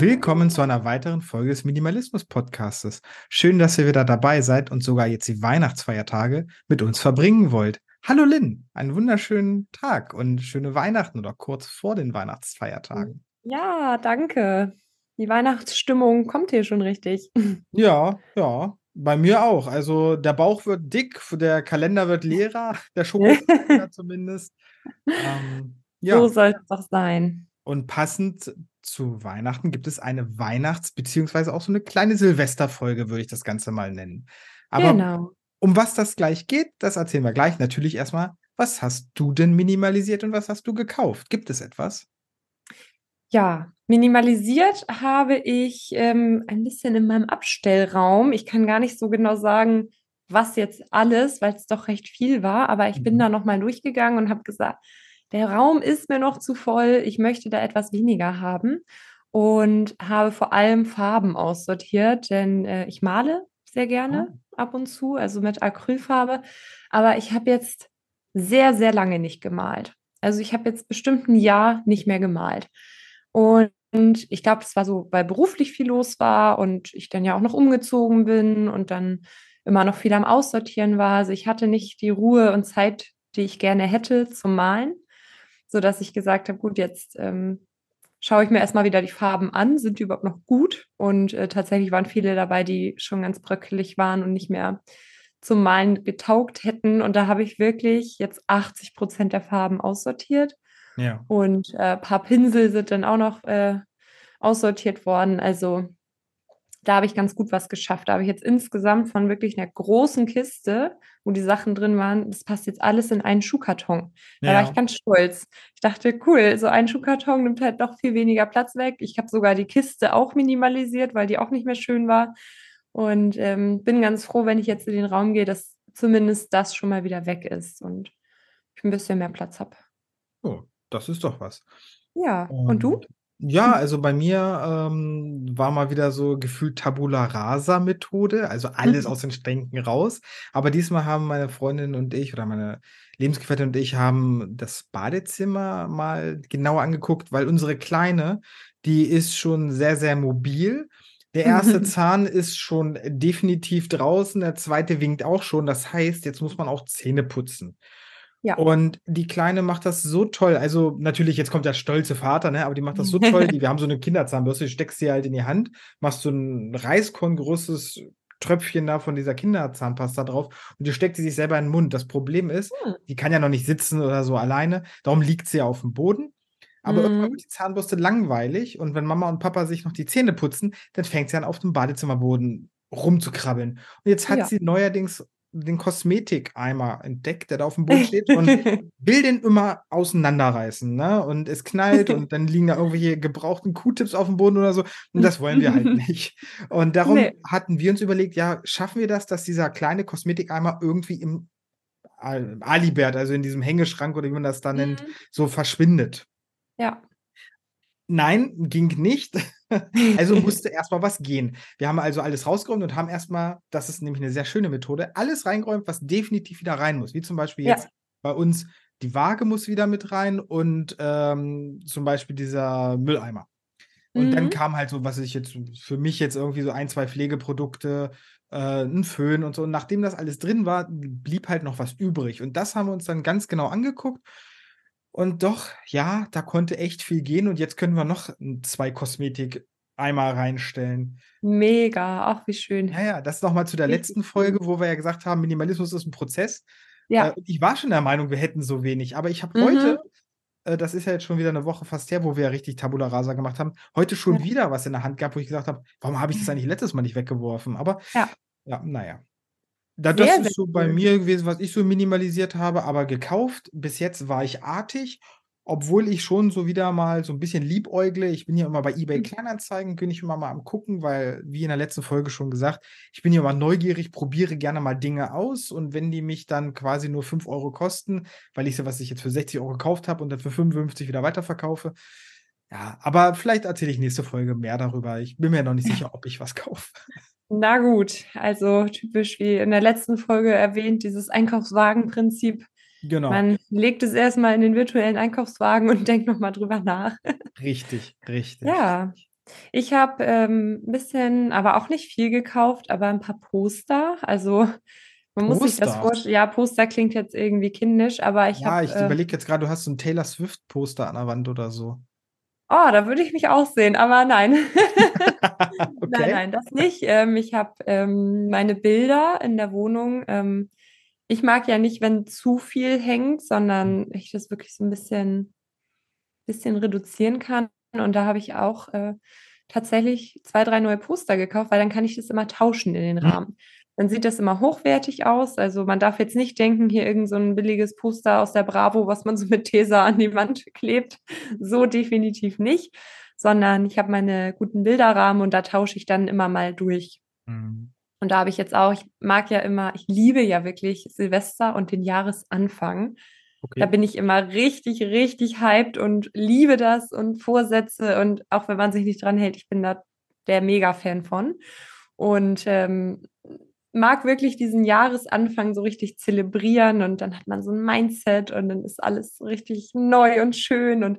Willkommen zu einer weiteren Folge des Minimalismus-Podcastes. Schön, dass ihr wieder dabei seid und sogar jetzt die Weihnachtsfeiertage mit uns verbringen wollt. Hallo Lynn, einen wunderschönen Tag und schöne Weihnachten oder kurz vor den Weihnachtsfeiertagen. Ja, danke. Die Weihnachtsstimmung kommt hier schon richtig. Ja, ja, bei mir auch. Also der Bauch wird dick, der Kalender wird leerer, der Schokokalender zumindest. Ähm, ja. So soll es doch sein. Und passend zu Weihnachten gibt es eine Weihnachts- beziehungsweise auch so eine kleine Silvesterfolge, würde ich das Ganze mal nennen. Aber genau. um was das gleich geht, das erzählen wir gleich. Natürlich erstmal, was hast du denn minimalisiert und was hast du gekauft? Gibt es etwas? Ja, minimalisiert habe ich ähm, ein bisschen in meinem Abstellraum. Ich kann gar nicht so genau sagen, was jetzt alles, weil es doch recht viel war, aber ich bin mhm. da nochmal durchgegangen und habe gesagt, der Raum ist mir noch zu voll, ich möchte da etwas weniger haben und habe vor allem Farben aussortiert, denn äh, ich male sehr gerne oh. ab und zu, also mit Acrylfarbe, aber ich habe jetzt sehr, sehr lange nicht gemalt. Also ich habe jetzt bestimmt ein Jahr nicht mehr gemalt. Und ich glaube, es war so, weil beruflich viel los war und ich dann ja auch noch umgezogen bin und dann immer noch viel am Aussortieren war. Also ich hatte nicht die Ruhe und Zeit, die ich gerne hätte zum Malen so dass ich gesagt habe, gut, jetzt ähm, schaue ich mir erstmal wieder die Farben an, sind die überhaupt noch gut? Und äh, tatsächlich waren viele dabei, die schon ganz bröckelig waren und nicht mehr zum Malen getaugt hätten. Und da habe ich wirklich jetzt 80 Prozent der Farben aussortiert. Ja. Und äh, ein paar Pinsel sind dann auch noch äh, aussortiert worden. Also da habe ich ganz gut was geschafft. Da habe ich jetzt insgesamt von wirklich einer großen Kiste, wo die Sachen drin waren, das passt jetzt alles in einen Schuhkarton. Da ja. war ich ganz stolz. Ich dachte, cool, so ein Schuhkarton nimmt halt doch viel weniger Platz weg. Ich habe sogar die Kiste auch minimalisiert, weil die auch nicht mehr schön war. Und ähm, bin ganz froh, wenn ich jetzt in den Raum gehe, dass zumindest das schon mal wieder weg ist und ich ein bisschen mehr Platz habe. Oh, das ist doch was. Ja, und, und du? Ja, also bei mir ähm, war mal wieder so gefühlt Tabula Rasa Methode, also alles mhm. aus den Schränken raus. Aber diesmal haben meine Freundin und ich oder meine Lebensgefährtin und ich haben das Badezimmer mal genauer angeguckt, weil unsere Kleine, die ist schon sehr, sehr mobil. Der erste Zahn ist schon definitiv draußen, der zweite winkt auch schon. Das heißt, jetzt muss man auch Zähne putzen. Ja. Und die Kleine macht das so toll. Also natürlich, jetzt kommt der stolze Vater, ne? aber die macht das so toll. Die, wir haben so eine Kinderzahnbürste, die steckst sie halt in die Hand, machst so ein Reiskorn großes Tröpfchen da von dieser Kinderzahnpasta drauf und die steckt sie sich selber in den Mund. Das Problem ist, hm. die kann ja noch nicht sitzen oder so alleine, darum liegt sie ja auf dem Boden. Aber mhm. irgendwann wird die Zahnbürste langweilig und wenn Mama und Papa sich noch die Zähne putzen, dann fängt sie an, auf dem Badezimmerboden rumzukrabbeln. Und jetzt hat ja. sie neuerdings den Kosmetikeimer entdeckt, der da auf dem Boden steht und will den immer auseinanderreißen, ne? Und es knallt und dann liegen da irgendwelche gebrauchten Q-Tips auf dem Boden oder so. Und das wollen wir halt nicht. Und darum nee. hatten wir uns überlegt, ja, schaffen wir das, dass dieser kleine Kosmetikeimer irgendwie im Alibert, also in diesem Hängeschrank oder wie man das da mhm. nennt, so verschwindet. Ja. Nein, ging nicht. Also musste erstmal was gehen. Wir haben also alles rausgeräumt und haben erstmal, das ist nämlich eine sehr schöne Methode, alles reingeräumt, was definitiv wieder rein muss. Wie zum Beispiel ja. jetzt bei uns, die Waage muss wieder mit rein und ähm, zum Beispiel dieser Mülleimer. Und mhm. dann kam halt so, was ich jetzt für mich jetzt irgendwie so ein, zwei Pflegeprodukte, äh, ein Föhn und so. Und nachdem das alles drin war, blieb halt noch was übrig. Und das haben wir uns dann ganz genau angeguckt und doch, ja, da konnte echt viel gehen und jetzt können wir noch zwei Kosmetik einmal reinstellen. Mega, auch wie schön. Ja, ja, das nochmal zu der letzten Folge, wo wir ja gesagt haben, Minimalismus ist ein Prozess. Ja. Äh, ich war schon der Meinung, wir hätten so wenig, aber ich habe mhm. heute, äh, das ist ja jetzt schon wieder eine Woche fast her, wo wir ja richtig Tabula Rasa gemacht haben, heute schon ja. wieder was in der Hand gehabt, wo ich gesagt habe, warum habe ich das eigentlich letztes Mal nicht weggeworfen? Aber ja, ja naja. Da, das sehr, ist so bei mir gewesen, was ich so minimalisiert habe, aber gekauft. Bis jetzt war ich artig, obwohl ich schon so wieder mal so ein bisschen liebäugle. Ich bin ja immer bei eBay mhm. Kleinanzeigen, bin ich immer mal am gucken, weil, wie in der letzten Folge schon gesagt, ich bin ja immer neugierig, probiere gerne mal Dinge aus und wenn die mich dann quasi nur 5 Euro kosten, weil ich sie, was ich jetzt für 60 Euro gekauft habe und dann für 55 wieder weiterverkaufe. Ja, aber vielleicht erzähle ich nächste Folge mehr darüber. Ich bin mir noch nicht sicher, ob ich was kaufe. Na gut, also typisch wie in der letzten Folge erwähnt, dieses Einkaufswagenprinzip. Genau. Man legt es erstmal in den virtuellen Einkaufswagen und denkt nochmal drüber nach. Richtig, richtig. Ja, Ich habe ähm, ein bisschen, aber auch nicht viel gekauft, aber ein paar Poster. Also man muss sich das Poster? vorstellen. Ja, Poster klingt jetzt irgendwie kindisch, aber ich Ja, habe, ich äh, überlege jetzt gerade, du hast so ein Taylor Swift-Poster an der Wand oder so. Oh, da würde ich mich auch sehen, aber nein. Nein, Okay. nein, das nicht. Ähm, ich habe ähm, meine Bilder in der Wohnung. Ähm, ich mag ja nicht, wenn zu viel hängt, sondern ich das wirklich so ein bisschen, bisschen reduzieren kann. Und da habe ich auch äh, tatsächlich zwei, drei neue Poster gekauft, weil dann kann ich das immer tauschen in den Hm. Rahmen. Dann sieht das immer hochwertig aus. Also man darf jetzt nicht denken, hier irgend so ein billiges Poster aus der Bravo, was man so mit Tesa an die Wand klebt. So definitiv nicht sondern ich habe meine guten Bilderrahmen und da tausche ich dann immer mal durch. Hm. Und da habe ich jetzt auch, ich mag ja immer, ich liebe ja wirklich Silvester und den Jahresanfang. Da Okay. bin ich immer richtig, richtig hyped und liebe das und Vorsätze und auch wenn man sich nicht dran hält, ich bin da der Mega-Fan von. Und ähm, mag wirklich diesen Jahresanfang so richtig zelebrieren und dann hat man so ein Mindset und dann ist alles richtig neu und schön und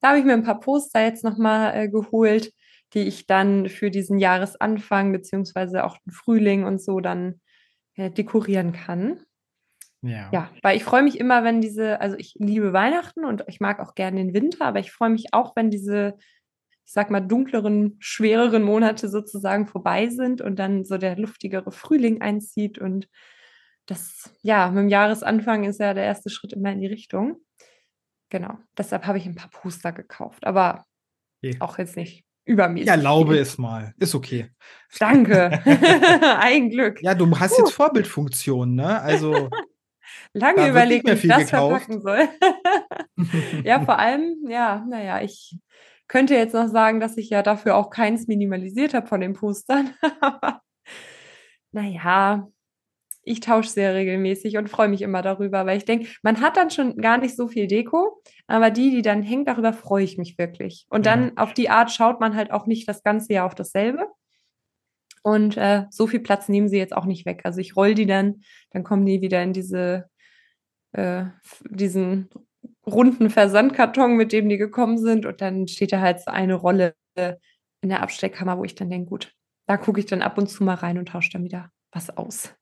da habe ich mir ein paar Poster jetzt nochmal äh, geholt, die ich dann für diesen Jahresanfang beziehungsweise auch den Frühling und so dann äh, dekorieren kann. Ja. Ja, weil ich freue mich immer, wenn diese, also ich liebe Weihnachten und ich mag auch gerne den Winter, aber ich freue mich auch, wenn diese, ich sag mal, dunkleren, schwereren Monate sozusagen vorbei sind und dann so der luftigere Frühling einzieht und das, ja, mit dem Jahresanfang ist ja der erste Schritt immer in die Richtung. Genau, deshalb habe ich ein paar Poster gekauft, aber Okay. auch jetzt nicht Ich übermäßig erlaube viel. es mal. Ist okay. Danke. Ein Glück. Ja, du hast jetzt Vorbildfunktion, ne? Also, Lange da überlegt, wie ich das gekauft. verpacken soll. Ja, vor allem, ja, naja, ich könnte jetzt noch sagen, dass ich ja dafür auch keins minimalisiert habe von den Postern. Aber naja, ich tausche sehr regelmäßig und freue mich immer darüber, weil ich denke, man hat dann schon gar nicht so viel Deko, aber die, die dann hängt, darüber freue ich mich wirklich. Und Ja. dann auf die Art schaut man halt auch nicht das ganze Jahr auf dasselbe. Und äh, so viel Platz nehmen sie jetzt auch nicht weg. Also ich roll die dann, dann kommen die wieder in diese, äh, diesen runden Versandkarton, mit dem die gekommen sind. Und dann steht da halt so eine Rolle in der Abstellkammer, wo ich dann denke, gut, da gucke ich dann ab und zu mal rein und tausche dann wieder was aus.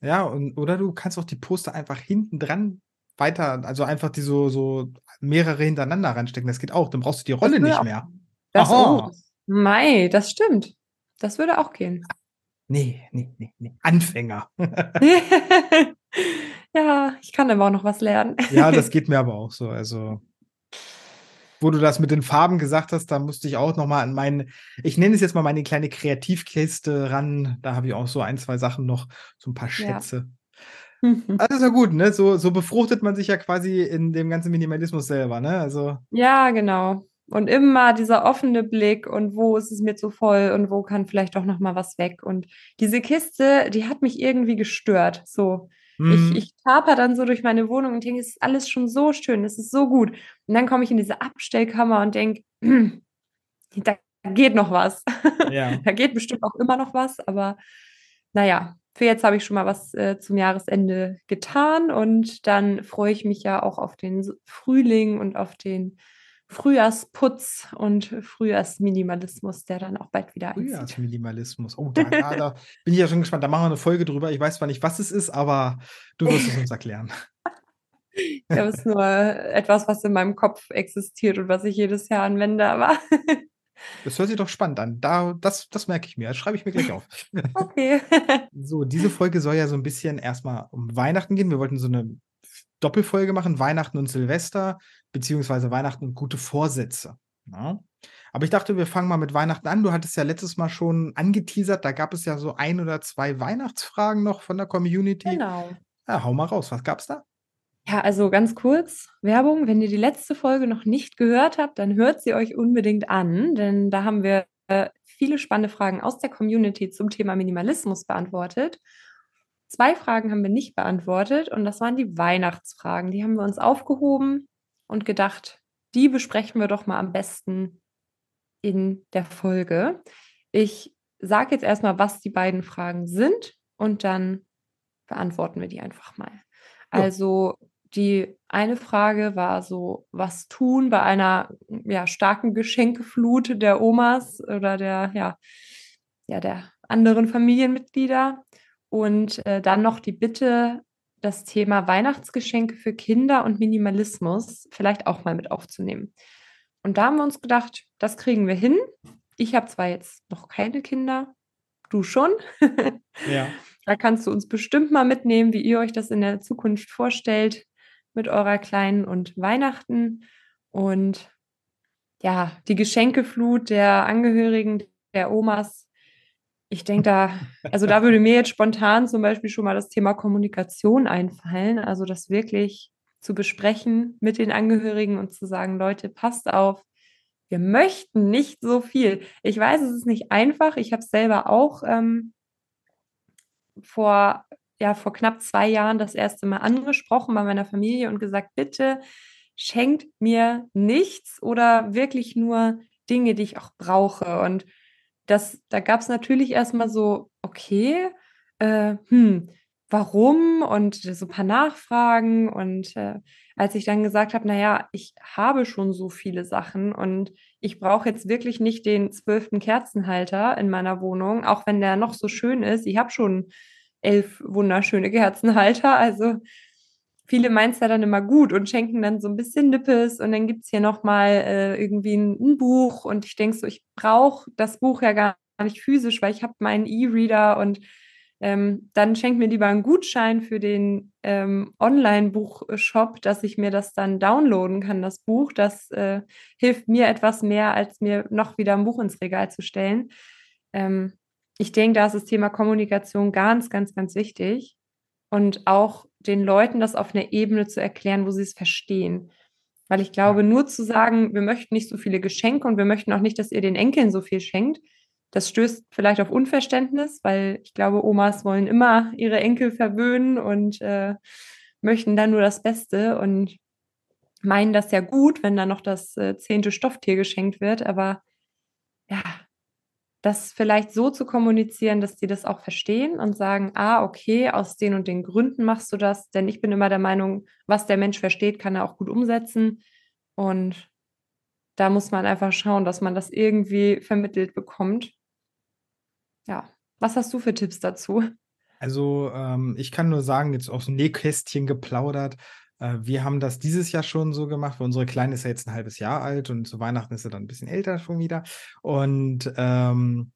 ja, und, oder du kannst auch die Poster einfach hinten dran weiter, also einfach die so, so mehrere hintereinander reinstecken. Das geht auch. Dann brauchst du die Rolle nicht auch- mehr. Das, Aha. oh, Mei, das stimmt. Das würde auch gehen. Nee, nee, nee, nee. Anfänger. ja, ich kann aber auch noch was lernen. ja, das geht mir aber auch so. Also, wo du das mit den Farben gesagt hast, da musste ich auch noch mal an meinen, ich nenne es jetzt mal meine kleine Kreativkiste ran. Da habe ich auch so ein, zwei Sachen noch, so ein paar Ja. Schätze. Also ist ja gut, ne? So, so befruchtet man sich ja quasi in dem ganzen Minimalismus selber, ne? Also, Ja, genau. Und immer dieser offene Blick und wo ist es mir zu voll und wo kann vielleicht auch noch mal was weg. Und diese Kiste, die hat mich irgendwie gestört. So, mm, ich, ich taper dann so durch meine Wohnung und denke, es ist alles schon so schön, es ist so gut. Und dann komme ich in diese Abstellkammer und denke, da geht noch was. ja. Da geht bestimmt auch immer noch was, aber naja, für jetzt habe ich schon mal was äh, zum Jahresende getan und dann freue ich mich ja auch auf den Frühling und auf den Frühjahrsputz und Frühjahrsminimalismus, der dann auch bald wieder einzieht. Frühjahrsminimalismus. Oh, da, da, da bin ich ja schon gespannt. Da machen wir eine Folge drüber. Ich weiß zwar nicht, was es ist, aber du wirst es uns erklären. Ich glaube, es ist nur etwas, was in meinem Kopf existiert und was ich jedes Jahr anwende, aber Das hört sich doch spannend an. Da, das, das merke ich mir. Das schreibe ich mir gleich auf. okay. So, diese Folge soll ja so ein bisschen erstmal um Weihnachten gehen. Wir wollten so eine Doppelfolge machen, Weihnachten und Silvester, beziehungsweise Weihnachten und gute Vorsätze. Ja. Aber ich dachte, wir fangen mal mit Weihnachten an. Du hattest ja letztes Mal schon angeteasert, da gab es ja so ein oder zwei Weihnachtsfragen noch von der Community. Genau. Ja, hau mal raus. Was gab's da? Ja, also ganz kurz, Werbung, wenn ihr die letzte Folge noch nicht gehört habt, dann hört sie euch unbedingt an, denn da haben wir äh, viele spannende Fragen aus der Community zum Thema Minimalismus beantwortet. Zwei Fragen haben wir nicht beantwortet und das waren die Weihnachtsfragen. Die haben wir uns aufgehoben und gedacht, die besprechen wir doch mal am besten in der Folge. Ich sage jetzt erstmal, was die beiden Fragen sind und dann beantworten wir die einfach mal. Also die eine Frage war so, was tun bei einer ja, starken Geschenkeflut der Omas oder der, ja, ja, der anderen Familienmitglieder. Und äh, dann noch die Bitte, das Thema Weihnachtsgeschenke für Kinder und Minimalismus vielleicht auch mal mit aufzunehmen. Und da haben wir uns gedacht, das kriegen wir hin. Ich habe zwar jetzt noch keine Kinder, du schon. ja. Da kannst du uns bestimmt mal mitnehmen, wie ihr euch das in der Zukunft vorstellt mit eurer Kleinen und Weihnachten. Und ja, die Geschenkeflut der Angehörigen der Omas. Ich denke da, also da würde mir jetzt spontan zum Beispiel schon mal das Thema Kommunikation einfallen. Also das wirklich zu besprechen mit den Angehörigen und zu sagen, Leute, passt auf, wir möchten nicht so viel. Ich weiß, es ist nicht einfach. Ich habe es selber auch ähm, vor, ja, vor knapp zwei Jahren das erste Mal angesprochen bei meiner Familie und gesagt, bitte schenkt mir nichts oder wirklich nur Dinge, die ich auch brauche. Und das, da gab es natürlich erstmal so, okay, äh, hm, warum und so ein paar Nachfragen. Und äh, als ich dann gesagt habe, naja, ich habe schon so viele Sachen und ich brauche jetzt wirklich nicht den zwölften Kerzenhalter in meiner Wohnung, auch wenn der noch so schön ist. Ich habe schon elf wunderschöne Kerzenhalter. Also viele meinen es ja dann immer gut und schenken dann so ein bisschen Nippes und dann gibt es hier nochmal äh, irgendwie ein, ein, Buch und ich denke so, ich brauche das Buch ja gar nicht physisch, weil ich habe meinen E-Reader und ähm, dann schenkt mir lieber einen Gutschein für den ähm, Online-Buchshop, dass ich mir das dann downloaden kann, das Buch. Das äh, hilft mir etwas mehr, als mir noch wieder ein Buch ins Regal zu stellen. Ähm, ich denke, da ist das Thema Kommunikation ganz, ganz, ganz wichtig. Und auch den Leuten das auf einer Ebene zu erklären, wo sie es verstehen. Weil ich glaube, nur zu sagen, wir möchten nicht so viele Geschenke und wir möchten auch nicht, dass ihr den Enkeln so viel schenkt, das stößt vielleicht auf Unverständnis, weil ich glaube, Omas wollen immer ihre Enkel verwöhnen und äh, möchten dann nur das Beste und meinen das ja gut, wenn dann noch das äh, zehnte Stofftier geschenkt wird. Aber ja, das vielleicht so zu kommunizieren, dass die das auch verstehen und sagen, ah, okay, aus den und den Gründen machst du das. Denn ich bin immer der Meinung, was der Mensch versteht, kann er auch gut umsetzen. Und da muss man einfach schauen, dass man das irgendwie vermittelt bekommt ja, was hast du für Tipps dazu? Also, ähm, ich kann nur sagen, jetzt aus dem Nähkästchen geplaudert. Äh, wir haben das dieses Jahr schon so gemacht, weil unsere Kleine ist ja jetzt ein halbes Jahr alt und zu Weihnachten ist sie dann ein bisschen älter schon wieder. Und ähm,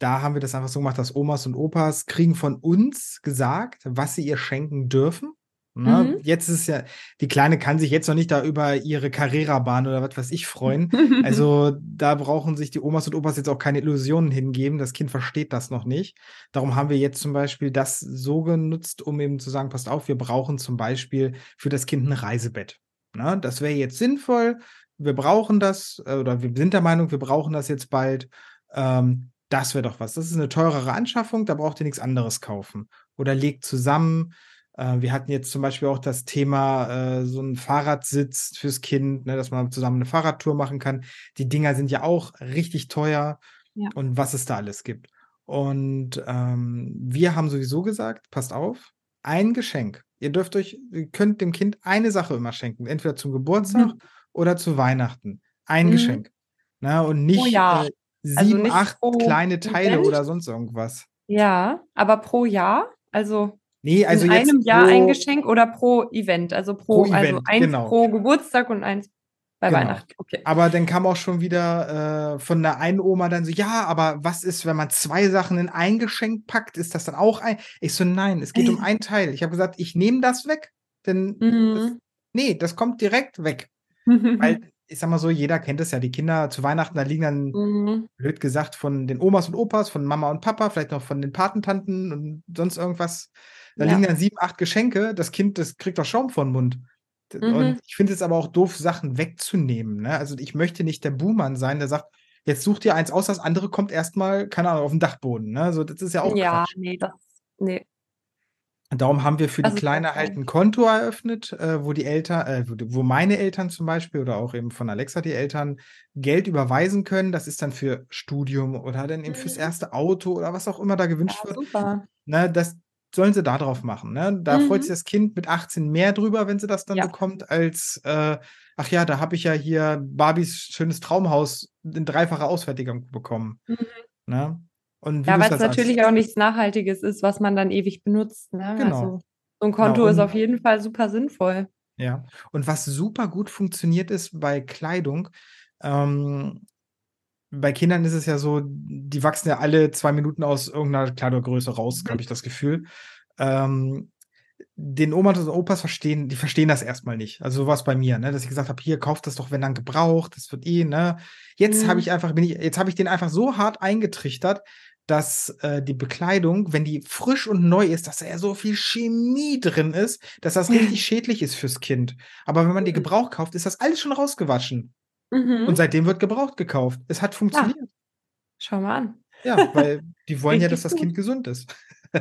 da haben wir das einfach so gemacht, dass Omas und Opas kriegen von uns gesagt, was sie ihr schenken dürfen. Ne? Mhm. Jetzt ist ja, die Kleine kann sich jetzt noch nicht da über ihre Carrera-Bahn oder was weiß ich freuen. also da brauchen sich die Omas und Opas jetzt auch keine Illusionen hingeben. Das Kind versteht das noch nicht. Darum haben wir jetzt zum Beispiel das so genutzt, um eben zu sagen, passt auf, wir brauchen zum Beispiel für das Kind ein Reisebett. Ne? Das wäre jetzt sinnvoll. Wir brauchen das, äh, oder wir sind der Meinung, wir brauchen das jetzt bald. Ähm, das wäre doch was. Das ist eine teurere Anschaffung, da braucht ihr nichts anderes kaufen. Oder legt zusammen wir hatten jetzt zum Beispiel auch das Thema äh, so ein Fahrradsitz fürs Kind, ne, dass man zusammen eine Fahrradtour machen kann. Die Dinger sind ja auch richtig teuer ja. und was es da alles gibt. Und ähm, wir haben sowieso gesagt, passt auf, ein Geschenk. Ihr dürft euch, ihr könnt dem Kind eine Sache immer schenken, entweder zum Geburtstag mhm. oder zu Weihnachten. Ein mhm. Geschenk. Na, ne, und nicht oh ja. äh, also sieben, also acht kleine Teile Event. oder sonst irgendwas. Ja, aber pro Jahr, also Nee, also in jetzt einem Jahr ein Geschenk oder pro Event? Also pro, pro also Event, also eins genau. pro Geburtstag und eins bei genau. Weihnachten. Okay. Aber dann kam auch schon wieder äh, von der einen Oma dann so, ja, aber was ist, wenn man zwei Sachen in ein Geschenk packt? Ist das dann auch ein? Ich so, nein, es geht um ein Teil. Ich habe gesagt, ich nehme das weg, denn mhm. das, nee, das kommt direkt weg. Weil ich sag mal so, jeder kennt es ja, die Kinder zu Weihnachten, da liegen dann, mhm. blöd gesagt, von den Omas und Opas, von Mama und Papa, vielleicht noch von den Patentanten und sonst irgendwas da ja. liegen dann sieben, acht Geschenke. Das Kind, das kriegt doch Schaum vor den Mund. Mhm. Und ich finde es aber auch doof, Sachen wegzunehmen. Ne? Also ich möchte nicht der Buhmann sein, der sagt, jetzt such dir eins aus, das andere kommt erstmal, keine Ahnung, auf den Dachboden. Ne? So, das ist ja auch Ja, Quatsch. nee, das, nee. Und darum haben wir für die Kleine halt ein Konto eröffnet, äh, wo die Eltern, äh, wo meine Eltern zum Beispiel oder auch eben von Alexa die Eltern Geld überweisen können. Das ist dann für Studium oder dann eben fürs mhm. erste Auto oder was auch immer da gewünscht ja, wird. Super. Ne, das, sollen sie da drauf machen. Ne? Da freut sich Mhm. das Kind mit 18 mehr drüber, wenn sie das dann Ja. bekommt, als äh, ach ja, da habe ich ja hier Barbies schönes Traumhaus in dreifacher Ausfertigung bekommen. Mhm. Ne? Und Ja, weil es als als natürlich auch nichts Nachhaltiges ist, was man dann ewig benutzt, ne? Genau. Also, so 'n Genau, Konto ist und auf jeden Fall super sinnvoll. Ja. Und was super gut funktioniert ist bei Kleidung, ähm bei Kindern ist es ja so, die wachsen ja alle 2 Minuten aus irgend 'ner Kleidergröße raus, Mhm. habe ich das Gefühl. Ähm, den Omas und Opas verstehen die verstehen das erst mal nicht. Also, so war's bei mir, ne, dass ich gesagt habe: „Hier, kauft das doch, wenn dann gebraucht, das wird eh“, ne? Jetzt habe Mhm. ich einfach bin ich jetzt habe ich denen einfach so hart eingetrichtert, dass, äh, die Bekleidung, wenn die frisch und neu ist, dass da ja so viel Chemie drin ist, dass das richtig schädlich ist fürs Kind. Aber wenn man die Mhm. gebraucht kauft, ist das alles schon rausgewaschen. Und Mhm. seitdem wird gebraucht gekauft. Es hat Ah. funktioniert. Schau mal an. Ja, weil die wollen ja, dass das Kind gesund ist.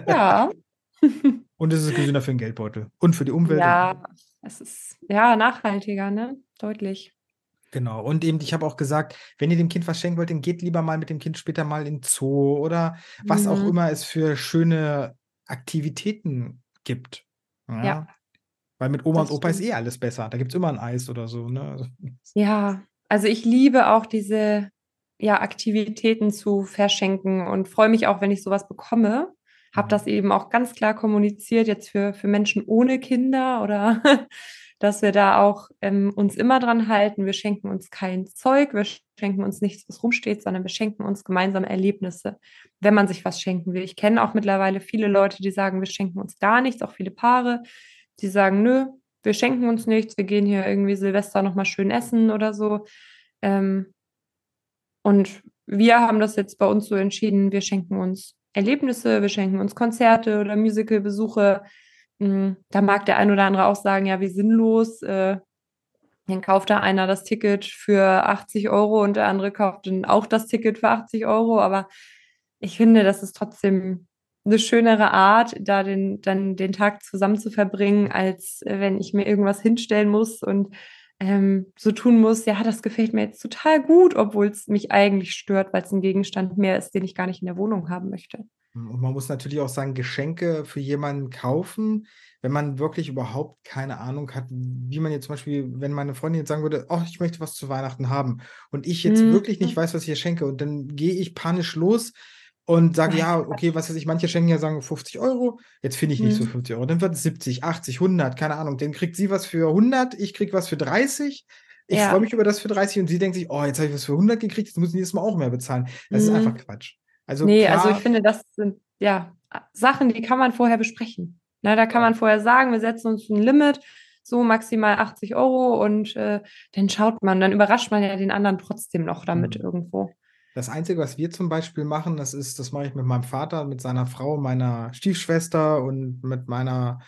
Ja. Und es ist gesünder für 'n Geldbeutel und für die Umwelt und Ja, es ist, ja, nachhaltiger, ne? Deutlich. Genau. Und eben, ich habe auch gesagt: „Wenn ihr dem Kind was schenken wollt, dann geht lieber mal mit dem Kind später mal in Zoo oder was auch Mhm. immer es für schöne Aktivitäten gibt“, Ja. ja? Weil mit Oma und Das Opa ist stimmt. eh alles besser. Da gibt's immer 'n Eis oder so, ne? Ja, also, ich liebe auch diese, ja, Aktivitäten zu verschenken und freue mich auch, wenn ich so was bekomme. Habe Mhm. das eben auch ganz klar kommuniziert jetzt für für Menschen ohne Kinder oder dass wir da auch, ähm, uns immer dran halten. Wir schenken uns kein Zeug, wir schenken uns nichts, was rumsteht, sondern wir schenken uns gemeinsam Erlebnisse, wenn man sich was schenken will. Ich kenne auch mittlerweile viele Leute, die sagen: „Wir schenken uns gar nichts“, auch viele Paare, die sagen: „Nö, wir schenken uns nichts, wir gehen hier irgendwie Silvester noch mal schön essen“ oder so. Ähm und wir haben das jetzt bei uns so entschieden, wir schenken uns Erlebnisse, wir schenken uns Konzerte oder Musicalbesuche. Hm, da mag der ein oder andere auch sagen: „Ja, wie sinnlos, äh, dann kauft da einer das Ticket für 80 € und der andere kauft dann auch das Ticket für 80 €.“ Aber ich finde, das ist trotzdem 'ne schönere Art, da den dann den Tag zusammen zu verbringen, als, äh, wenn ich mir irgendwas hinstellen muss und, ähm, so tun muss: „Ja, das gefällt mir jetzt total gut“, obwohl's mich eigentlich stört, weil's 'n Gegenstand mehr ist, den ich gar nicht in der Wohnung haben möchte. Hm, und man muss natürlich auch sagen, Geschenke für jemanden kaufen, wenn man wirklich überhaupt keine Ahnung hat, wie man jetzt zum Beispiel wenn meine Freundin jetzt sagen würde: „Oh, ich möchte was zu Weihnachten haben“ und ich jetzt wirklich nicht Mhm. weiß, was ich ihr schenke und dann gehe ich panisch los und sage: „Ja, okay“, was weiß ich, manche schenken ja, sagen 50 €. Jetzt finde ich nicht so Mhm. 50 €. Dann wird's 70, 80, 100, keine Ahnung. Dann kriegt sie was für 100, ich kriege was für 30. Ich freue Ja. mich über das für 30 und sie denkt sich: „Oh, jetzt habe ich was für 100 gekriegt, jetzt muss ich nächstes Mal auch mehr bezahlen.“ Das ist einfach Mhm. Quatsch. Also, Ne, also, ich klar finde, das sind, ja, Sachen, die kann man vorher besprechen. Ne, da kann man vorher sagen: „Wir setzen uns 'n Limit, so maximal 80 € und, äh, dann schaut man dann überrascht man ja den anderen trotzdem noch damit Mhm. irgendwo. Das Einzige, was wir zum Beispiel machen, das ist das mache ich mit meinem Vater, mit seiner Frau, meiner Stiefschwester und mit meiner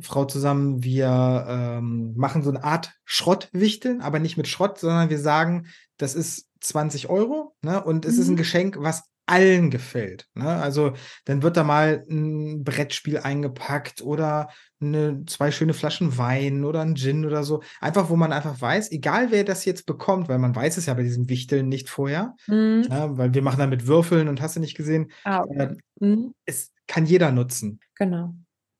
Frau zusammen. Wir, ähm, machen so 'ne Art Schrottwichteln, aber nicht mit Schrott, sondern wir sagen, das ist 20 €, ne, und es ist 'n Mhm. Geschenk, was allen gefällt, ne? Also, dann wird da mal 'n Brettspiel eingepackt oder 'ne 2 schöne Flaschen Wein oder 'n Gin oder so. Einfach, wo man einfach weiß, egal wer das jetzt bekommt, weil man weiß es ja bei diesen Wichteln nicht vorher, Mhm. ne, weil wir machen dann mit Würfeln und hast du nicht gesehen. Ah, okay. Ähm, Mhm. es kann jeder nutzen. Genau.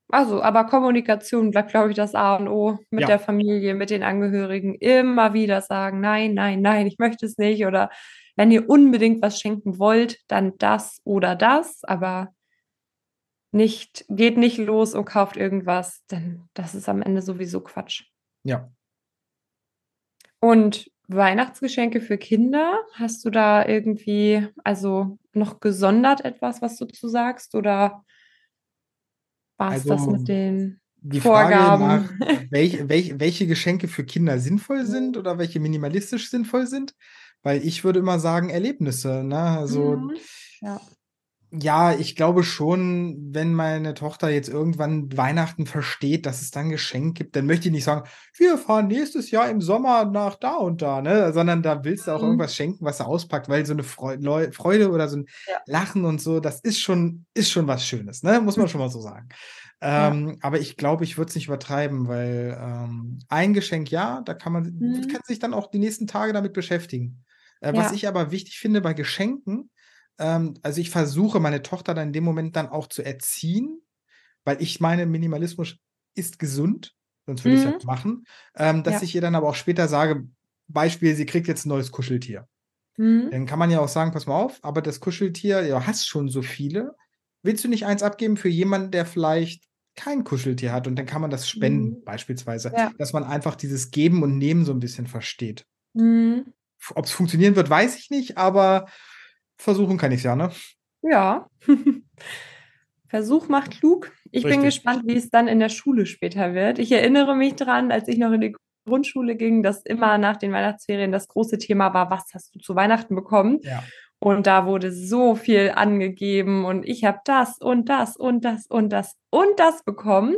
Also, aber Kommunikation bleibt, glaube ich, das A und O mit Ja. der Familie, mit den Angehörigen. Immer wieder sagen: „Nein, nein, nein, ich möchte es nicht“ oder „Wenn ihr unbedingt was schenken wollt, dann das oder das, aber“ „nicht geht nicht los und kauft irgendwas, denn das ist am Ende sowieso Quatsch.“ Ja. Und Weihnachtsgeschenke für Kinder, hast du da irgendwie, also, noch gesondert etwas, was du zu sagst oder war's das Also, mit den die Frage nach, Vorgaben? welche welche welche Geschenke für Kinder sinnvoll sind oder welche minimalistisch sinnvoll sind? Weil ich würde immer sagen Erlebnisse, ne? Also Mhm. Ja. ja, ich glaube schon, wenn meine Tochter jetzt irgendwann Weihnachten versteht, dass es da 'n Geschenk gibt, dann möchte ich nicht sagen: „Wir fahren nächstes Jahr im Sommer nach da und da“, ne? Sondern da willst du auch Mhm. irgendwas schenken, was sie auspackt, weil so 'ne Freu Leu Freude oder so 'n Ja. Lachen und so, das ist schon ist schon was Schönes, ne? Muss man schon mal so sagen. Ja. Ähm, aber ich glaube, ich würde es nicht übertreiben, weil, ähm, ein Geschenk, ja, da kann man Mhm. kann sich dann auch die nächsten Tage damit beschäftigen. Äh, was Ja. ich aber wichtig finde bei Geschenken ähm, also, ich versuche meine Tochter dann in dem Moment dann auch zu erziehen weil ich meine, Minimalismus ist gesund, sonst würde ich es Mhm. machen, ähm, dass Ja. ich ihr dann aber auch später sage, Beispiel, sie kriegt jetzt ein neues Kuscheltier. Mhm. Dann kann man ja auch sagen, pass mal auf, aber das Kuscheltier, ja, hast schon so viele. Willst du nicht eins abgeben für jemanden, der vielleicht kein Kuscheltier hat und dann kann man das spenden, Mhm. beispielsweise. Ja. Dass man einfach dieses Geben und Nehmen so ein bisschen versteht. Mhm. Ob es funktionieren wird, weiß ich nicht, aber versuchen kann ich es ja, ne? Ja. Versuch macht klug. Ich bin Richtig. gespannt, wie es dann in der Schule später wird. Ich erinnere mich dran, als ich noch in die Grundschule ging, dass immer nach den Weihnachtsferien das große Thema war, was hast du zu Weihnachten bekommen? Ja. Und da wurde so viel angegeben und ich habe das und das und das und das und das bekommen.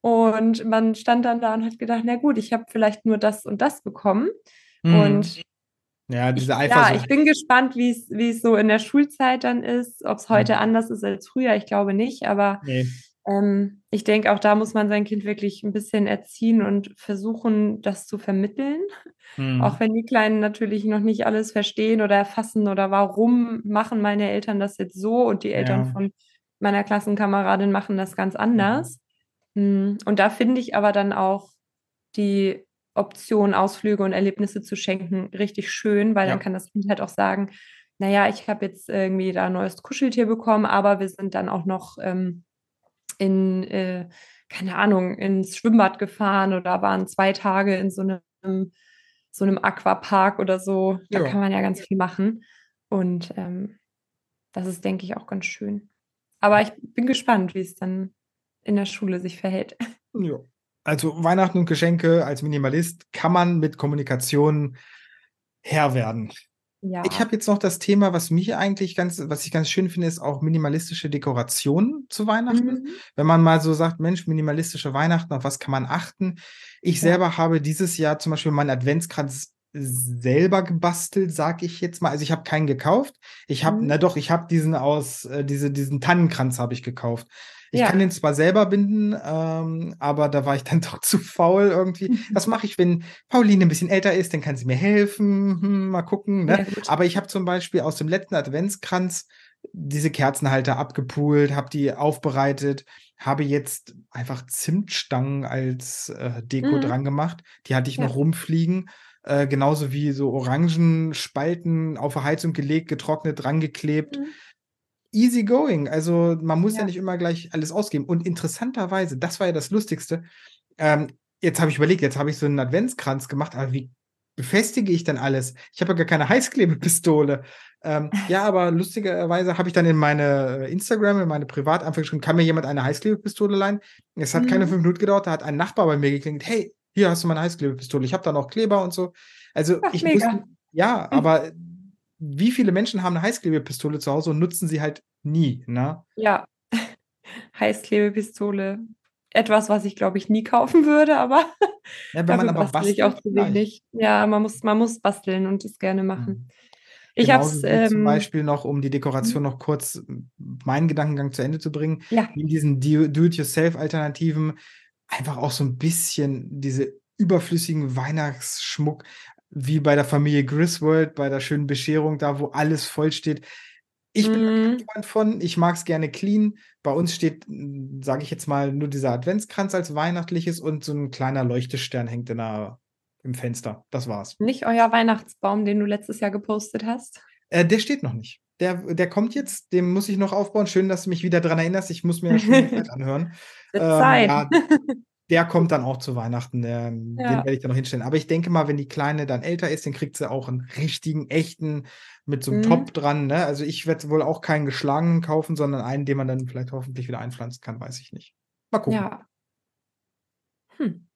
Und man stand dann da und hat gedacht, na gut, ich habe vielleicht nur das und das bekommen. Mhm. Und Ja, diese ja, Eifersucht. ich bin gespannt, wie es so in der Schulzeit dann ist, ob es heute Mhm. anders ist als früher. Ich glaube nicht, aber Nee. ähm, ich denke, auch da muss man sein Kind wirklich ein bisschen erziehen und versuchen, das zu vermitteln. Mhm. Auch wenn die Kleinen natürlich noch nicht alles verstehen oder erfassen oder warum machen meine Eltern das jetzt so und die Eltern Ja. von meiner Klassenkameradin machen das ganz anders. Mm, Und da finde ich aber dann auch die Option, Ausflüge und Erlebnisse zu schenken, richtig schön, weil Ja. dann kann das Kind halt auch sagen, naja, ich habe jetzt irgendwie da ein neues Kuscheltier bekommen, aber wir sind dann auch noch ähm, in, äh, keine Ahnung, ins Schwimmbad gefahren oder waren zwei Tage in so einem, so einem Aquapark oder so. Da Ja. kann man ja ganz viel machen. Und ähm, das ist, denke ich, auch ganz schön. Aber ich bin gespannt, wie es dann in der Schule sich verhält. Ja. Also Weihnachten und Geschenke als Minimalist kann man mit Kommunikation Herr werden. Ja. Ich habe jetzt noch das Thema, was mich eigentlich ganz, was ich ganz schön finde, ist auch minimalistische Dekorationen zu Weihnachten. Mhm. Wenn man mal so sagt, Mensch, minimalistische Weihnachten, auf was kann man achten? Ich Ja. selber habe dieses Jahr zum Beispiel meinen Adventskranz selber gebastelt, sag ich jetzt mal. Also ich habe keinen gekauft. Ich habe, Mhm. na doch, ich habe diesen aus, äh, diese, diesen Tannenkranz habe ich gekauft. Ich Ja. kann den zwar selber binden, ähm, aber da war ich dann doch zu faul irgendwie. Das mache ich, wenn Pauline ein bisschen älter ist, dann kann sie mir helfen. Hm, mal gucken. Ne? Ja. Aber ich habe zum Beispiel aus dem letzten Adventskranz diese Kerzenhalter abgepult, habe die aufbereitet, habe jetzt einfach Zimtstangen als äh, Deko Mhm. dran gemacht. Die hatte ich Ja. noch rumfliegen. Äh, genauso wie so Orangenspalten auf der Heizung gelegt, getrocknet, dran geklebt. Mhm. Easy going. Also man muss ja. Ja. nicht immer gleich alles ausgeben. Und interessanterweise, das war ja das Lustigste. Ähm, jetzt habe ich überlegt, jetzt habe ich so einen Adventskranz gemacht, aber wie befestige ich dann alles? Ich habe ja gar keine Heißklebepistole. Ähm, ja, aber lustigerweise habe ich dann in meine Instagram, in meine Privat einfach geschrieben, kann mir jemand eine Heißklebepistole leihen? Es hat keine Mhm. fünf Minuten gedauert, da hat ein Nachbar bei mir geklingelt, hey, hier hast du meine Heißklebepistole, ich habe da noch Kleber und so. Also Ach, ich mega. muss, ja, aber wie viele Menschen haben eine Heißklebepistole zu Hause und nutzen sie halt nie, ne? Ja. Heißklebepistole. Etwas, was ich, glaube ich, nie kaufen würde, aber Ja, wenn man aber bastel ich auch bastelt, zu wenig. Ja, man muss, man muss basteln und es gerne machen. Ich Genauso hab's, wie zum ähm, Beispiel noch, um die Dekoration noch kurz meinen Gedankengang zu Ende zu bringen, ja, in diesen Do- Do-it-yourself-Alternativen einfach auch so ein bisschen diese überflüssigen Weihnachtsschmuck, wie bei der Familie Griswold, bei der schönen Bescherung, da wo alles voll steht. Ich bin kein Freund von, ich mag es gerne clean. Bei uns steht, sage ich jetzt mal, nur dieser Adventskranz als weihnachtliches und so ein kleiner Leuchtestern hängt in der, im Fenster. Das war's. nicht euer Weihnachtsbaum, den du letztes Jahr gepostet hast. Äh, der steht noch nicht. Der, der kommt jetzt, den muss ich noch aufbauen. Schön, dass du mich wieder dran erinnerst. Ich muss mir ja schon die Zeit anhören. Ähm, Zeit. ja, der kommt dann auch zu Weihnachten. Ähm, Den Ja. werde ich dann noch hinstellen. Aber ich denke mal, wenn die Kleine dann älter ist, dann kriegt sie auch einen richtigen, echten mit so einem Mhm. Top dran. Ne? Also ich werde wohl auch keinen geschlagenen kaufen, sondern einen, den man dann vielleicht hoffentlich wieder einpflanzen kann, weiß ich nicht. Mal gucken. Ja. Hm.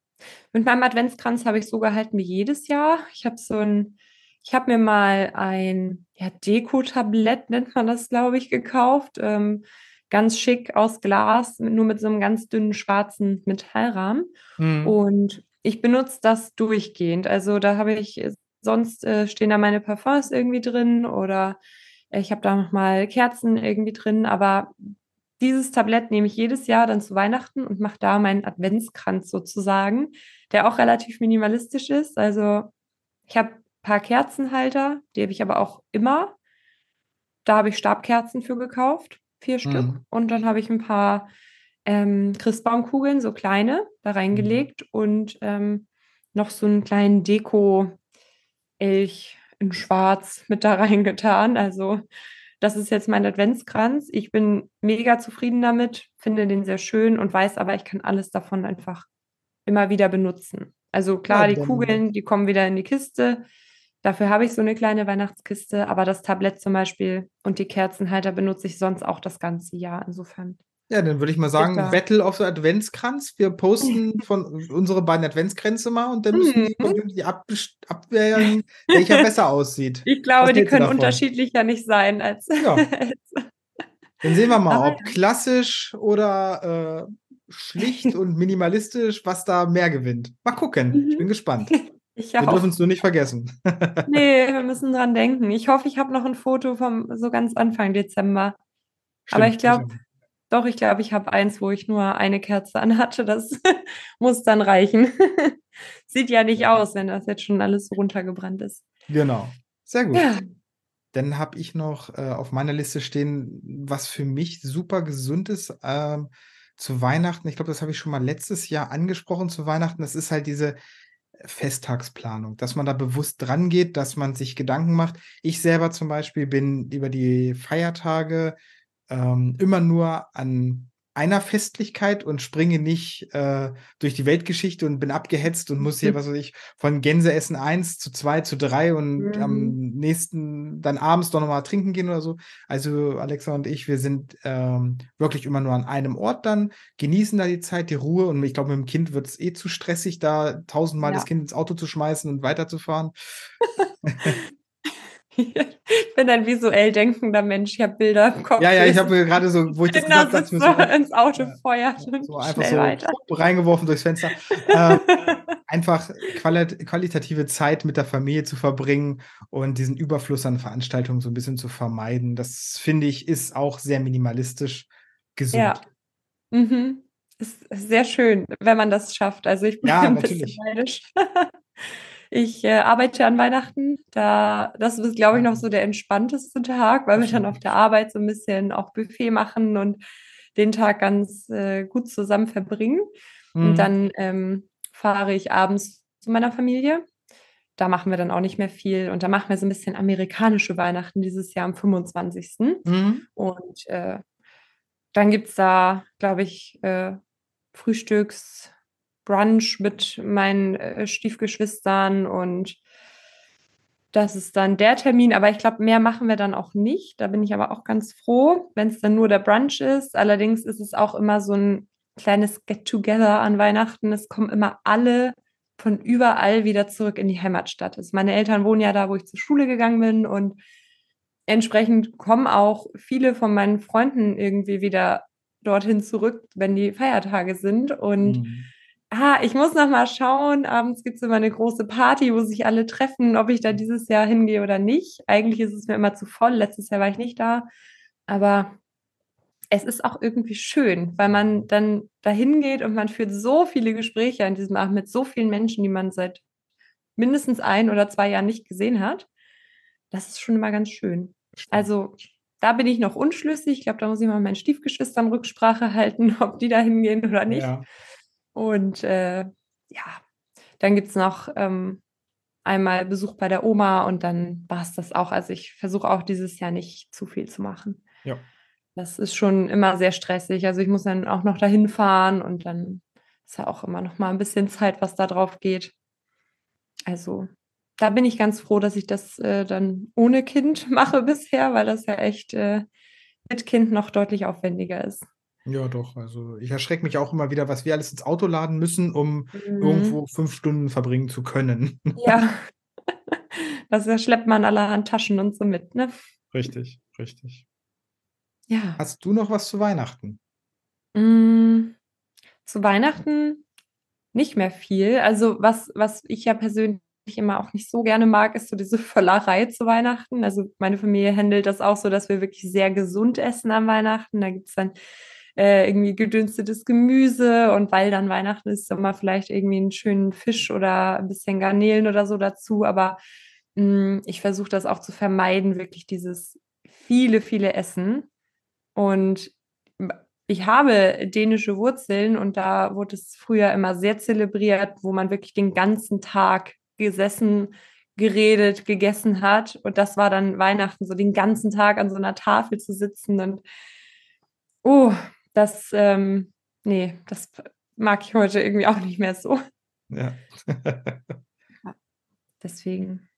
Mit meinem Adventskranz habe ich so gehalten wie jedes Jahr. Ich habe so ein, ich habe mir mal ein ja, Deko-Tablett, nennt man das, glaube ich, gekauft. Ähm, ganz schick aus Glas, nur mit so einem ganz dünnen schwarzen Metallrahmen. Mhm. Und ich benutze das durchgehend. Also da habe ich, sonst äh, stehen da meine Parfums irgendwie drin oder ich habe da nochmal Kerzen irgendwie drin, aber dieses Tablett nehme ich jedes Jahr dann zu Weihnachten und mache da meinen Adventskranz sozusagen, der auch relativ minimalistisch ist. Also ich habe paar Kerzenhalter, die habe ich aber auch immer. Da habe ich Stabkerzen für gekauft, vier Stück. Mhm. Und dann habe ich ein paar ähm, Christbaumkugeln, so kleine, da reingelegt Mhm. und ähm, noch so einen kleinen Deko-Elch in Schwarz mit da reingetan. Also das ist jetzt mein Adventskranz. Ich bin mega zufrieden damit, finde den sehr schön und weiß aber, ich kann alles davon einfach immer wieder benutzen. Also Ja, klar, die dann Kugeln, die kommen wieder in die Kiste. Dafür habe ich so eine kleine Weihnachtskiste, aber das Tablett zum Beispiel und die Kerzenhalter benutze ich sonst auch das ganze Jahr. Insofern ja, dann würde ich mal sagen, da. Battle of the Adventskranz. Wir posten von unsere beiden Adventskränze mal und dann müssen die Mhm. Community abbesch abwägen, welcher besser aussieht. Ich glaube, die können davon? unterschiedlicher nicht sein als, Ja. Dann sehen wir mal, Aber ob klassisch oder, äh, schlicht und minimalistisch, was da mehr gewinnt. Mal gucken. Ich bin Mhm. gespannt. Ich Wir dürfen es nur nicht vergessen. Ne, wir müssen dran denken. Ich hoffe, ich habe noch 'n Foto vom so ganz Anfang Dezember. Aber ich Stimmt, glaube doch, ich glaube, ich habe eins, wo ich nur eine Kerze anhatte. Das muss dann reichen. Sieht ja nicht aus, wenn das jetzt schon alles runtergebrannt ist. Genau. Sehr gut. Ja. Dann habe ich noch, äh, auf meiner Liste stehen, was für mich super gesund ist, ähm, zu Weihnachten. Ich glaube, das habe ich schon mal letztes Jahr angesprochen zu Weihnachten. Das ist halt diese Festtagsplanung, dass man da bewusst drangeht, dass man sich Gedanken macht. Ich selber zum Beispiel bin über die Feiertage, ähm, immer nur an einer Festlichkeit und springe nicht, äh, durch die Weltgeschichte und bin abgehetzt und muss hier, was weiß ich, von Gänseessen 1 zu 2 zu 3 und am Mhm. nächsten dann abends doch noch mal trinken gehen oder so. Also, Alexa und ich, wir sind, ähm, wirklich immer nur an einem Ort dann, genießen da die Zeit, die Ruhe und ich glaube, mit dem Kind wird's eh zu stressig, da tausendmal das Ja. Kind ins Auto zu schmeißen und weiterzufahren. Ich bin ein visuell denkender Mensch. Ich habe Bilder im Kopf. Ja, ja, ich habe gerade so, wo ich das gesagt habe, so ins Auto ja, feuert so einfach so weiter. reingeworfen durchs Fenster. Ähm, einfach qualit qualitative Zeit mit der Familie zu verbringen und diesen Überfluss an Veranstaltungen so 'n bisschen zu vermeiden. Das finde ich, ist auch sehr minimalistisch gesund. Ja. Mhm. Ist sehr schön, wenn man das schafft. Also, ich bin Ja, 'n bisschen natürlich. neidisch. Ich, äh, arbeite an Weihnachten. Da das ist, glaube ich, noch so der entspannteste Tag, weil wir dann auf der Arbeit so 'n bisschen auch Buffet machen und den Tag ganz, äh, gut zusammen verbringen. Und Mhm. dann, ähm, fahre ich abends zu meiner Familie. Da machen wir dann auch nicht mehr viel und da machen wir so 'n bisschen amerikanische Weihnachten dieses Jahr am 25. Mhm. Und, äh, dann gibt's da, glaube ich, äh, Frühstücksbrunch mit meinen, äh, Stiefgeschwistern und das ist dann der Termin, aber ich glaube, mehr machen wir dann auch nicht. Da bin ich aber auch ganz froh, wenn's dann nur der Brunch ist. Allerdings ist es auch immer so 'n kleines Get Together an Weihnachten. Es kommen immer alle von überall wieder zurück in die Heimatstadt. Also, meine Eltern wohnen ja da, wo ich zur Schule gegangen bin und entsprechend kommen auch viele von meinen Freunden irgendwie wieder dorthin zurück, wenn die Feiertage sind. Und, Mhm. Ah, ich muss noch mal schauen. Abends gibt's immer 'ne große Party, wo sich alle treffen, ob ich da dieses Jahr hingehe oder nicht. Eigentlich ist es mir immer zu voll. Letztes Jahr war ich nicht da. Aber es ist auch irgendwie schön, weil man dann da hingeht und man führt so viele Gespräche an diesem Abend mit so vielen Menschen, die man seit mindestens 1 oder 2 Jahren nicht gesehen hat. Das ist schon immer ganz schön. Also, da bin ich noch unschlüssig. Ich glaube, da muss ich mal meinen Stiefgeschwistern Rücksprache halten, ob die da hingehen oder nicht. Ja. Und, äh, ja, dann gibt's noch, ähm, einmal Besuch bei der Oma und dann war's das auch. Also, ich versuche auch dieses Jahr nicht zu viel zu machen. Ja. Das ist schon immer sehr stressig. Also, ich muss dann auch noch dahin fahren und dann ist ja auch immer noch mal 'n bisschen Zeit, was da drauf geht. Also, da bin ich ganz froh, dass ich das, äh, dann ohne Kind mache bisher, weil das ja echt, äh, mit Kind noch deutlich aufwendiger ist. Ja, doch. Also, ich erschrecke mich auch immer wieder, was wir alles ins Auto laden müssen, um Mhm. irgendwo 5 Stunden verbringen zu können. Ja. Das, schleppt man allerhand Taschen und so mit, ne? Richtig, richtig. Ja. Hast du noch was zu Weihnachten? Hm, zu Weihnachten nicht mehr viel. Also, was was ich ja persönlich immer auch nicht so gerne mag, ist so diese Völlerei zu Weihnachten. Also, meine Familie händelt das auch so, dass wir wirklich sehr gesund essen an Weihnachten. Da gibt's dann, äh, irgendwie gedünstetes Gemüse und weil dann Weihnachten ist, immer vielleicht irgendwie 'n schönen Fisch oder 'n bisschen Garnelen oder so dazu. Aber, hm, ich versuche das auch zu vermeiden, wirklich dieses viele, viele Essen. Und ich habe dänische Wurzeln und da wurde es früher immer sehr zelebriert, wo man wirklich den ganzen Tag gesessen, geredet, gegessen hat. Und das war dann Weihnachten, so den ganzen Tag an so einer Tafel zu sitzen. Und oh, das, ähm, nee, das mag ich heute irgendwie auch nicht mehr so. Ja. Deswegen.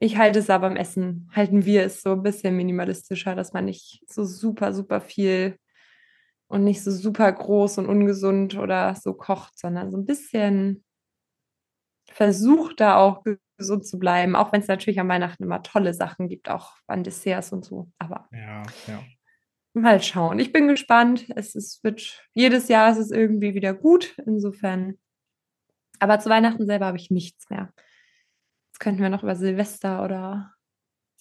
Ich halte es aber im Essen, halten wir es so ein bisschen minimalistischer, dass man nicht so super, super viel und nicht so super groß und ungesund oder so kocht, sondern so ein bisschen versucht da auch gesund zu bleiben, auch wenn es natürlich an Weihnachten immer tolle Sachen gibt, auch an Desserts und so. Aber ja, ja. Mal schauen. Ich bin gespannt. Es ist, wird jedes Jahr ist es irgendwie wieder gut. Insofern. Aber zu Weihnachten selber habe ich nichts mehr. Jetzt könnten wir noch über Silvester oder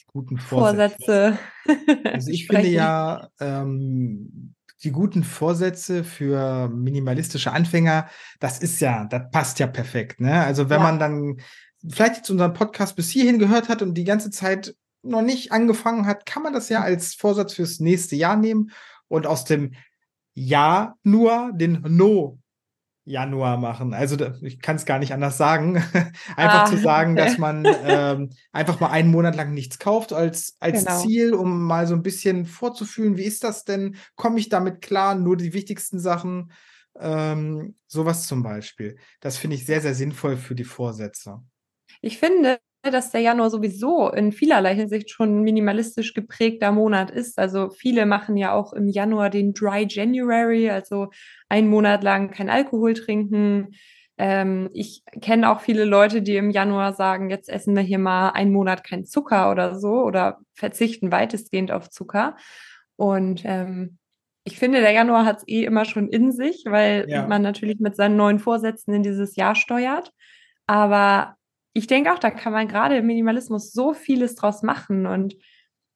guten Vorsätze. Vorsätze also ich finde ja, ähm, die guten Vorsätze für minimalistische Anfänger, das ist ja, das passt ja perfekt. Ne? Also wenn ja. man dann vielleicht jetzt unseren Podcast bis hierhin gehört hat und die ganze Zeit noch nicht angefangen hat, kann man das ja als Vorsatz fürs nächste Jahr nehmen und aus dem Ja nur den No Januar machen. Also ich kann es gar nicht anders sagen. einfach ah, zu sagen, dass man ähm, einfach mal einen Monat lang nichts kauft als, als genau. Ziel, um mal so ein bisschen vorzufühlen, wie ist das denn? Komme ich damit klar? Nur die wichtigsten Sachen. Ähm, sowas zum Beispiel. Das finde ich sehr, sehr sinnvoll für die Vorsätze. Ich finde, dass der Januar sowieso in vielerlei Hinsicht schon minimalistisch geprägter Monat ist. Also viele machen ja auch im Januar den Dry January, also einen Monat lang kein Alkohol trinken. Ähm, ich kenne auch viele Leute, die im Januar sagen, jetzt essen wir hier mal einen Monat kein Zucker oder so oder verzichten weitestgehend auf Zucker. Und ähm, ich finde, der Januar hat es eh immer schon in sich, weil ja. man natürlich mit seinen neuen Vorsätzen in dieses Jahr steuert. Aber ich denke auch, da kann man gerade im Minimalismus so vieles draus machen und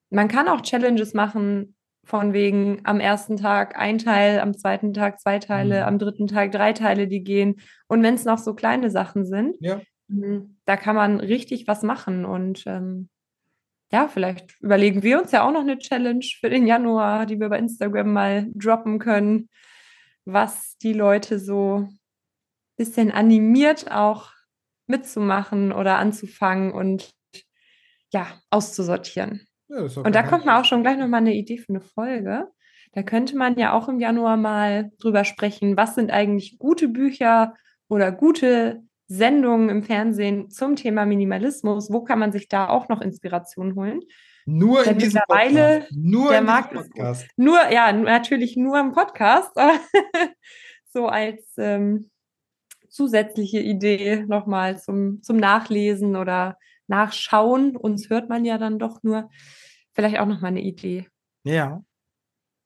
man kann auch Challenges machen, von wegen am ersten Tag ein Teil, am zweiten Tag zwei Teile, mhm. am dritten Tag drei Teile, die gehen. Und wenn es noch so kleine Sachen sind, ja. Mhm, da kann man richtig was machen. Und ähm, ja, vielleicht überlegen wir uns ja auch noch eine Challenge für den Januar, die wir bei Instagram mal droppen können, was die Leute so ein bisschen animiert auch mitzumachen oder anzufangen und ja, auszusortieren. Ja, und da kommt mir auch schon gleich nochmal eine Idee für eine Folge. Da könnte man ja auch im Januar mal drüber sprechen, was sind eigentlich gute Bücher oder gute Sendungen im Fernsehen zum Thema Minimalismus? Wo kann man sich da auch noch Inspiration holen? Nur Denn in diesem Podcast. Nur der Markt Podcast. nur, ja, natürlich nur im Podcast. so als ähm, zusätzliche Idee nochmal zum, zum Nachlesen oder Nachschauen. Uns hört man ja dann doch nur. Vielleicht auch nochmal eine Idee. Ja,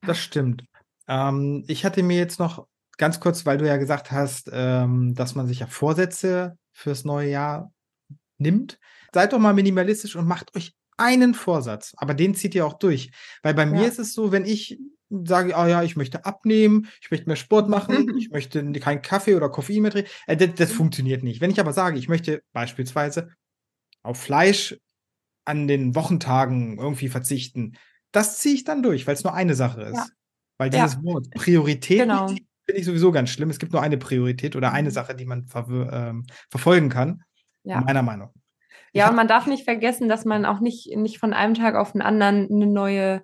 das stimmt. Ähm, ich hatte mir jetzt noch ganz kurz, weil du ja gesagt hast, ähm, dass man sich ja Vorsätze fürs neue Jahr nimmt. Seid doch mal minimalistisch und macht euch einen Vorsatz, aber den zieht ihr auch durch. Weil bei ja. mir ist es so, wenn ich sage, ah ja, ich möchte abnehmen, ich möchte mehr Sport machen, ich möchte keinen Kaffee oder Koffein mehr trinken. Äh, das, das, funktioniert nicht. Wenn ich aber sage, ich möchte beispielsweise auf Fleisch an den Wochentagen irgendwie verzichten, das ziehe ich dann durch, weil es nur eine Sache ist. Ja. Weil dieses ja. Wort Priorität genau. finde ich sowieso ganz schlimm. Es gibt nur eine Priorität oder eine mhm. Sache, die man ver ähm, verfolgen kann, ja. meiner Meinung. Ja, und man darf nicht vergessen, dass man auch nicht, nicht von einem Tag auf den anderen eine neue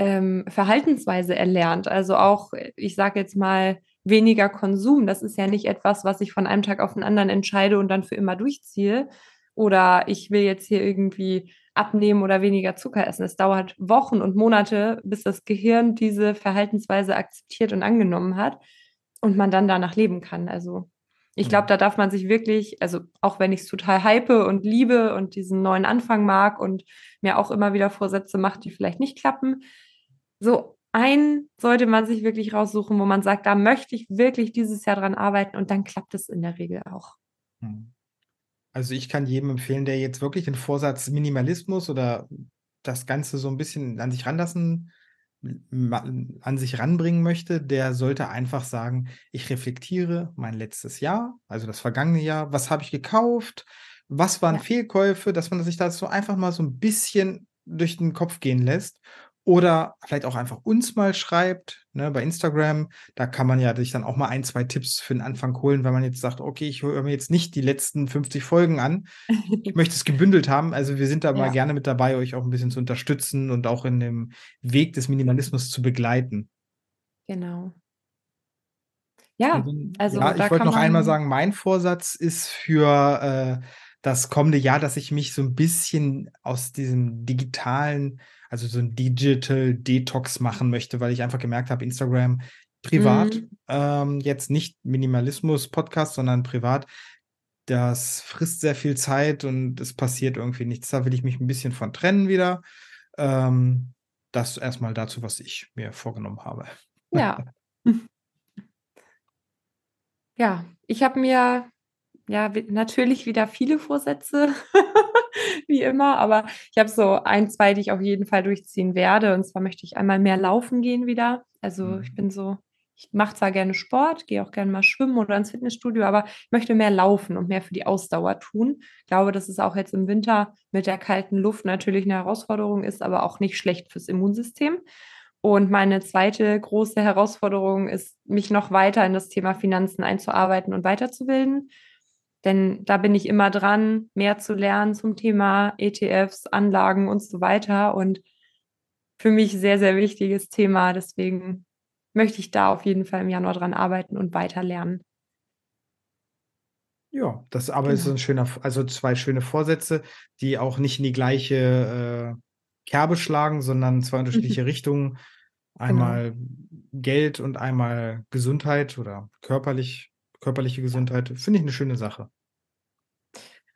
ähm, Verhaltensweise erlernt. Also auch, ich sage jetzt mal, weniger Konsum. Das ist ja nicht etwas, was ich von einem Tag auf den anderen entscheide und dann für immer durchziehe. Oder ich will jetzt hier irgendwie abnehmen oder weniger Zucker essen. Es dauert Wochen und Monate, bis das Gehirn diese Verhaltensweise akzeptiert und angenommen hat und man dann danach leben kann. Also ich glaube, da darf man sich wirklich, also auch wenn ich es total hype und liebe und diesen neuen Anfang mag und mir auch immer wieder Vorsätze macht, die vielleicht nicht klappen, so ein sollte man sich wirklich raussuchen, wo man sagt, da möchte ich wirklich dieses Jahr dran arbeiten und dann klappt es in der Regel auch. Hm. Also ich kann jedem empfehlen, der jetzt wirklich den Vorsatz Minimalismus oder das Ganze so ein bisschen an sich ranlassen, an sich ranbringen möchte, der sollte einfach sagen, ich reflektiere mein letztes Jahr, also das vergangene Jahr, was habe ich gekauft, was waren ja. Fehlkäufe, dass man sich das so einfach mal so ein bisschen durch den Kopf gehen lässt oder vielleicht auch einfach uns mal schreibt, ne, bei Instagram. Da kann man ja sich dann auch mal ein, zwei Tipps für den Anfang holen, wenn man jetzt sagt, okay, ich höre mir jetzt nicht die letzten 50 Folgen an. Ich möchte es gebündelt haben. Also wir sind da ja. mal gerne mit dabei, euch auch ein bisschen zu unterstützen und auch in dem Weg des Minimalismus zu begleiten. Genau. Ja, also ja, ich wollte noch einmal sagen, mein Vorsatz ist für äh, das kommende Jahr, dass ich mich so ein bisschen aus diesem digitalen also so ein Digital Detox machen möchte, weil ich einfach gemerkt habe, Instagram privat, mhm. ähm, jetzt nicht Minimalismus-Podcast, sondern privat, das frisst sehr viel Zeit und es passiert irgendwie nichts. Da will ich mich ein bisschen von trennen wieder. Ähm, das erstmal dazu, was ich mir vorgenommen habe. Ja. ja, ich habe mir ja, natürlich wieder viele Vorsätze, wie immer, aber ich habe so ein, zwei, die ich auf jeden Fall durchziehen werde. Und zwar möchte ich einmal mehr laufen gehen wieder. Also mhm. ich bin so, ich mache zwar gerne Sport, gehe auch gerne mal schwimmen oder ins Fitnessstudio, aber ich möchte mehr laufen und mehr für die Ausdauer tun. Ich glaube, dass es auch jetzt im Winter mit der kalten Luft natürlich eine Herausforderung ist, aber auch nicht schlecht fürs Immunsystem. Und meine zweite große Herausforderung ist, mich noch weiter in das Thema Finanzen einzuarbeiten und weiterzubilden. Denn da bin ich immer dran, mehr zu lernen zum Thema ETFs, Anlagen und so weiter. Und für mich sehr, sehr wichtiges Thema. Deswegen möchte ich da auf jeden Fall im Januar dran arbeiten und weiter lernen. Ja, das aber genau. ist ein schöner, also zwei schöne Vorsätze, die auch nicht in die gleiche äh, Kerbe schlagen, sondern zwei unterschiedliche Richtungen. Einmal genau. Geld und einmal Gesundheit oder körperlich körperliche Gesundheit. Finde ich eine schöne Sache.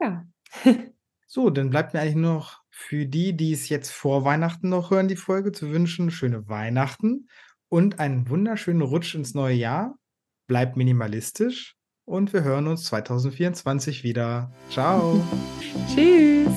Ja. so, dann bleibt mir eigentlich nur noch für die, die es jetzt vor Weihnachten noch hören, die Folge zu wünschen, schöne Weihnachten und einen wunderschönen Rutsch ins neue Jahr. Bleibt minimalistisch und wir hören uns 2024 wieder. Ciao. Tschüss.